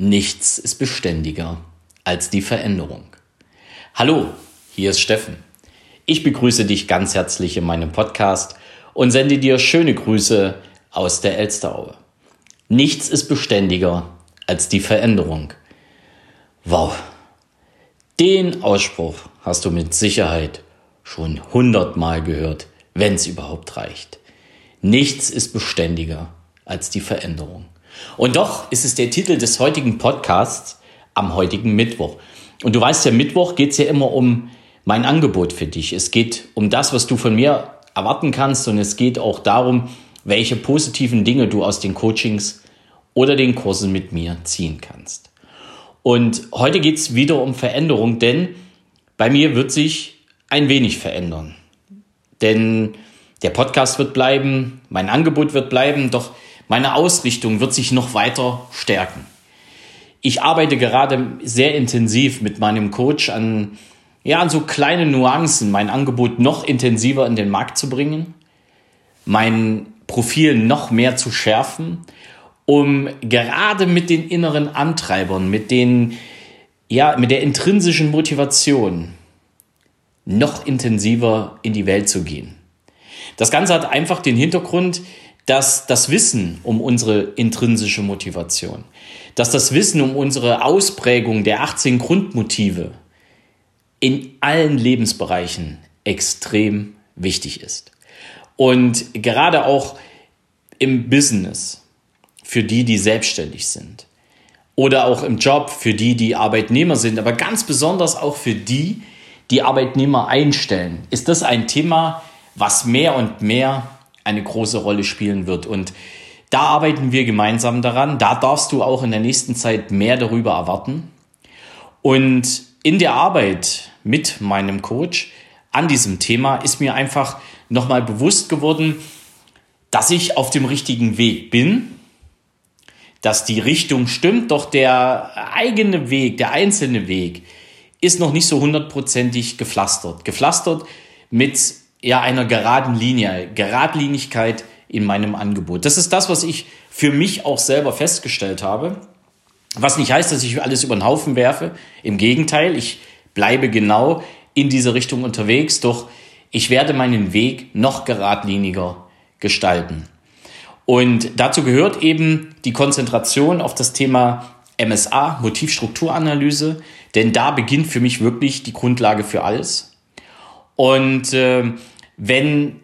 Nichts ist beständiger als die Veränderung. Hallo, hier ist Steffen. Ich begrüße dich ganz herzlich in meinem Podcast und sende dir schöne Grüße aus der Elsteraue. Nichts ist beständiger als die Veränderung. Wow, den Ausspruch hast du mit Sicherheit schon hundertmal gehört, wenn es überhaupt reicht. Nichts ist beständiger als die Veränderung. Und doch ist es der Titel des heutigen Podcasts am heutigen Mittwoch. Und du weißt ja, Mittwoch geht es ja immer um mein Angebot für dich. Es geht um das, was du von mir erwarten kannst und es geht auch darum, welche positiven Dinge du aus den Coachings oder den Kursen mit mir ziehen kannst. Und heute geht es wieder um Veränderung, denn bei mir wird sich ein wenig verändern. Denn der Podcast wird bleiben, mein Angebot wird bleiben, doch meine Ausrichtung wird sich noch weiter stärken. Ich arbeite gerade sehr intensiv mit meinem Coach an, ja, an so kleinen Nuancen, mein Angebot noch intensiver in den Markt zu bringen, mein Profil noch mehr zu schärfen, um gerade mit den inneren Antreibern, mit den, ja, mit der intrinsischen Motivation noch intensiver in die Welt zu gehen. Das Ganze hat einfach den Hintergrund, dass das Wissen um unsere intrinsische Motivation, dass das Wissen um unsere Ausprägung der 18 Grundmotive in allen Lebensbereichen extrem wichtig ist. Und gerade auch im Business, für die, die selbstständig sind. Oder auch im Job für die, die Arbeitnehmer sind, aber ganz besonders auch für die, die Arbeitnehmer einstellen, ist das ein Thema, was mehr und mehr eine große Rolle spielen wird. Und da arbeiten wir gemeinsam daran. Da darfst du auch in der nächsten Zeit mehr darüber erwarten. Und in der Arbeit mit meinem Coach an diesem Thema ist mir einfach nochmal bewusst geworden, dass ich auf dem richtigen Weg bin, dass die Richtung stimmt, doch der eigene Weg, der einzelne Weg ist noch nicht so hundertprozentig gepflastert. Gepflastert mit ja, einer geraden Linie, Geradlinigkeit in meinem Angebot. Das ist das, was ich für mich auch selber festgestellt habe. Was nicht heißt, dass ich alles über den Haufen werfe. Im Gegenteil, ich bleibe genau in diese Richtung unterwegs, doch ich werde meinen Weg noch geradliniger gestalten. Und dazu gehört eben die Konzentration auf das Thema MSA, Motivstrukturanalyse, denn da beginnt für mich wirklich die Grundlage für alles. Und äh, wenn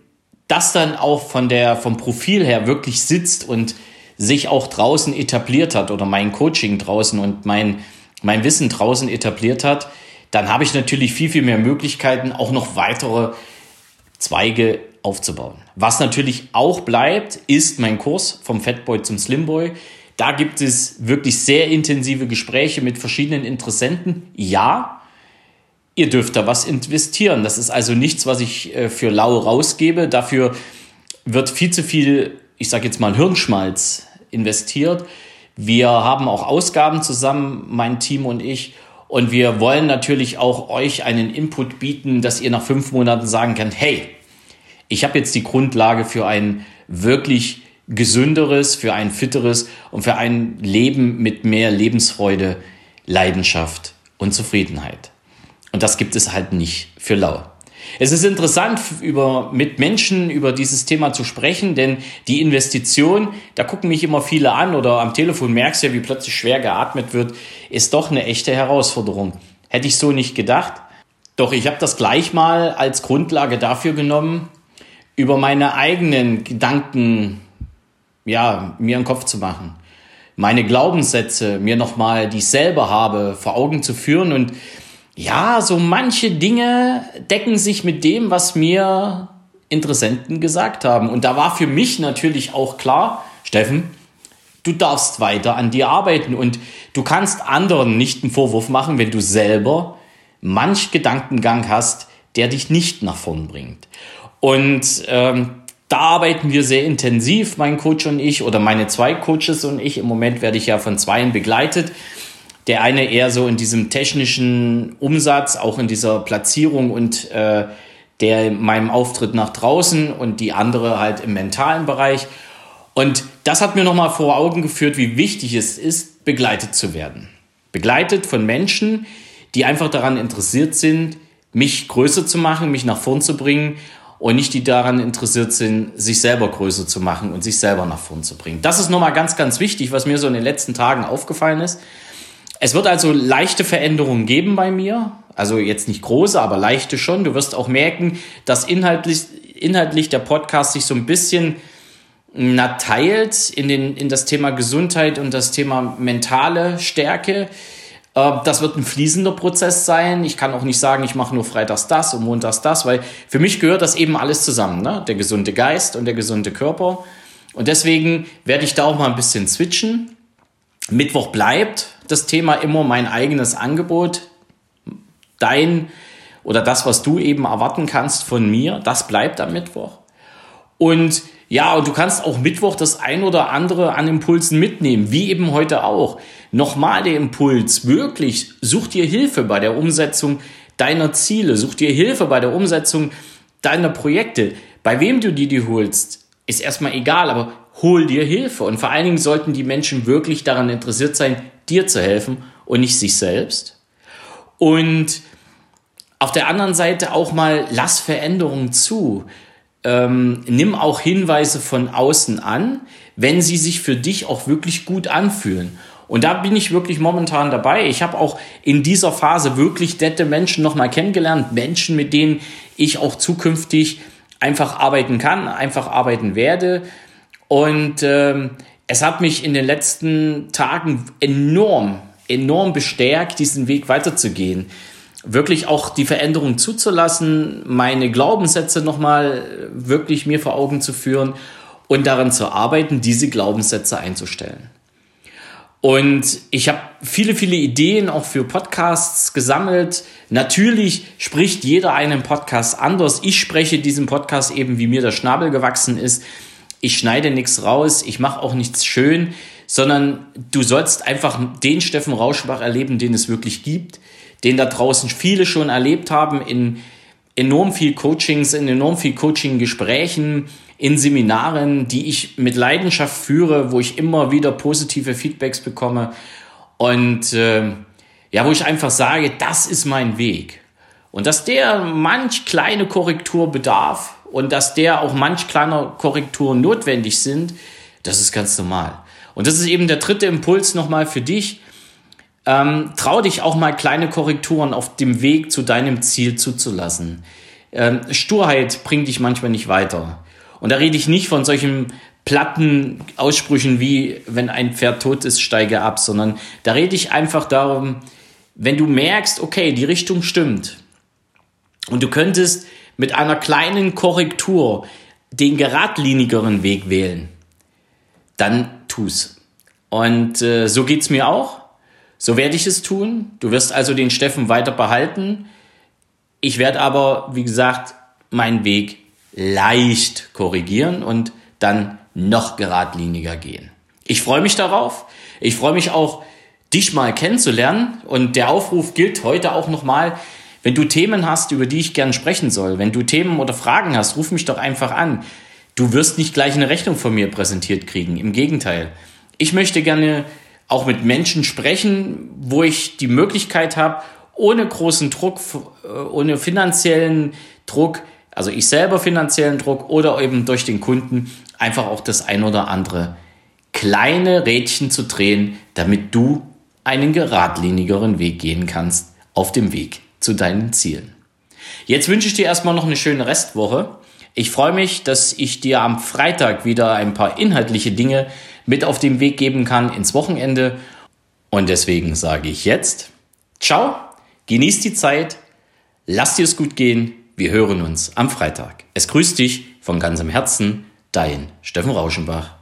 das dann auch von der, vom Profil her wirklich sitzt und sich auch draußen etabliert hat oder mein Coaching draußen und mein, mein Wissen draußen etabliert hat, dann habe ich natürlich viel, viel mehr Möglichkeiten, auch noch weitere Zweige aufzubauen. Was natürlich auch bleibt, ist mein Kurs vom Fatboy zum Slimboy. Da gibt es wirklich sehr intensive Gespräche mit verschiedenen Interessenten. Ja, ihr dürft da was investieren. Das ist also nichts, was ich äh, für lau rausgebe. Dafür wird viel zu viel, ich sage jetzt mal, Hirnschmalz investiert. Wir haben auch Ausgaben zusammen, mein Team und ich. Und wir wollen natürlich auch euch einen Input bieten, dass ihr nach fünf Monaten sagen könnt, hey, ich habe jetzt die Grundlage für ein wirklich gesünderes, für ein fitteres und für ein Leben mit mehr Lebensfreude, Leidenschaft und Zufriedenheit. Und das gibt es halt nicht für lau. Es ist interessant, über, mit Menschen über dieses Thema zu sprechen, denn die Investition, da gucken mich immer viele an oder am Telefon merkst du ja, wie plötzlich schwer geatmet wird, ist doch eine echte Herausforderung. Hätte ich so nicht gedacht. Doch ich habe das gleich mal als Grundlage dafür genommen, über meine eigenen Gedanken, ja, mir einen Kopf zu machen. Meine Glaubenssätze mir nochmal, die ich selber habe, vor Augen zu führen und ja, so manche Dinge decken sich mit dem, was mir Interessenten gesagt haben. Und da war für mich natürlich auch klar, Steffen, du darfst weiter an dir arbeiten und du kannst anderen nicht einen Vorwurf machen, wenn du selber manch Gedankengang hast, der dich nicht nach vorn bringt. Und ähm, da arbeiten wir sehr intensiv, mein Coach und ich, oder meine zwei Coaches und ich. Im Moment werde ich ja von zweien begleitet. Der eine eher so in diesem technischen Umsatz, auch in dieser Platzierung und äh, der in meinem Auftritt nach draußen und die andere halt im mentalen Bereich. Und das hat mir nochmal vor Augen geführt, wie wichtig es ist, begleitet zu werden. Begleitet von Menschen, die einfach daran interessiert sind, mich größer zu machen, mich nach vorn zu bringen und nicht die daran interessiert sind, sich selber größer zu machen und sich selber nach vorn zu bringen. Das ist nochmal ganz, ganz wichtig, was mir so in den letzten Tagen aufgefallen ist. Es wird also leichte Veränderungen geben bei mir. Also jetzt nicht große, aber leichte schon. Du wirst auch merken, dass inhaltlich, inhaltlich der Podcast sich so ein bisschen na, teilt in, den, in das Thema Gesundheit und das Thema mentale Stärke. Äh, das wird ein fließender Prozess sein. Ich kann auch nicht sagen, ich mache nur freitags das und montags das, weil für mich gehört das eben alles zusammen. Ne? Der gesunde Geist und der gesunde Körper. Und deswegen werde ich da auch mal ein bisschen switchen. Mittwoch bleibt das Thema immer mein eigenes Angebot. Dein oder das, was du eben erwarten kannst von mir, das bleibt am Mittwoch. Und ja, und du kannst auch Mittwoch das ein oder andere an Impulsen mitnehmen, wie eben heute auch. Nochmal der Impuls, wirklich, such dir Hilfe bei der Umsetzung deiner Ziele, such dir Hilfe bei der Umsetzung deiner Projekte. Bei wem du die, die holst, ist erstmal egal, aber hol dir Hilfe. Und vor allen Dingen sollten die Menschen wirklich daran interessiert sein, dir zu helfen und nicht sich selbst. Und auf der anderen Seite auch mal, lass Veränderungen zu ähm, nimm auch Hinweise von außen an, wenn sie sich für dich auch wirklich gut anfühlen. Und da bin ich wirklich momentan dabei. Ich habe auch in dieser Phase wirklich nette Menschen nochmal kennengelernt. Menschen, mit denen ich auch zukünftig einfach arbeiten kann, einfach arbeiten werde. Und ähm, es hat mich in den letzten Tagen enorm, enorm bestärkt, diesen Weg weiterzugehen wirklich auch die Veränderung zuzulassen, meine Glaubenssätze nochmal wirklich mir vor Augen zu führen und daran zu arbeiten, diese Glaubenssätze einzustellen. Und ich habe viele, viele Ideen auch für Podcasts gesammelt. Natürlich spricht jeder einen Podcast anders. Ich spreche diesen Podcast eben, wie mir der Schnabel gewachsen ist. Ich schneide nichts raus, ich mache auch nichts schön, sondern du sollst einfach den Steffen Rauschbach erleben, den es wirklich gibt den da draußen viele schon erlebt haben in enorm viel Coachings, in enorm viel Coaching-Gesprächen, in Seminaren, die ich mit Leidenschaft führe, wo ich immer wieder positive Feedbacks bekomme und äh, ja, wo ich einfach sage, das ist mein Weg. Und dass der manch kleine Korrektur bedarf und dass der auch manch kleiner Korrekturen notwendig sind, das ist ganz normal. Und das ist eben der dritte Impuls nochmal für dich. Ähm, trau dich auch mal kleine Korrekturen auf dem Weg zu deinem Ziel zuzulassen. Ähm, Sturheit bringt dich manchmal nicht weiter. Und da rede ich nicht von solchen platten Aussprüchen wie, wenn ein Pferd tot ist, steige ab, sondern da rede ich einfach darum, wenn du merkst, okay, die Richtung stimmt und du könntest mit einer kleinen Korrektur den geradlinigeren Weg wählen, dann tu's. Und äh, so geht's mir auch. So werde ich es tun. Du wirst also den Steffen weiter behalten. Ich werde aber, wie gesagt, meinen Weg leicht korrigieren und dann noch geradliniger gehen. Ich freue mich darauf. Ich freue mich auch, dich mal kennenzulernen. Und der Aufruf gilt heute auch nochmal. Wenn du Themen hast, über die ich gern sprechen soll, wenn du Themen oder Fragen hast, ruf mich doch einfach an. Du wirst nicht gleich eine Rechnung von mir präsentiert kriegen. Im Gegenteil. Ich möchte gerne auch mit Menschen sprechen, wo ich die Möglichkeit habe, ohne großen Druck, äh, ohne finanziellen Druck, also ich selber finanziellen Druck oder eben durch den Kunden einfach auch das ein oder andere kleine Rädchen zu drehen, damit du einen geradlinigeren Weg gehen kannst auf dem Weg zu deinen Zielen. Jetzt wünsche ich dir erstmal noch eine schöne Restwoche. Ich freue mich, dass ich dir am Freitag wieder ein paar inhaltliche Dinge mit auf den Weg geben kann ins Wochenende. Und deswegen sage ich jetzt, ciao, genieß die Zeit, lass dir es gut gehen, wir hören uns am Freitag. Es grüßt dich von ganzem Herzen, dein Steffen Rauschenbach.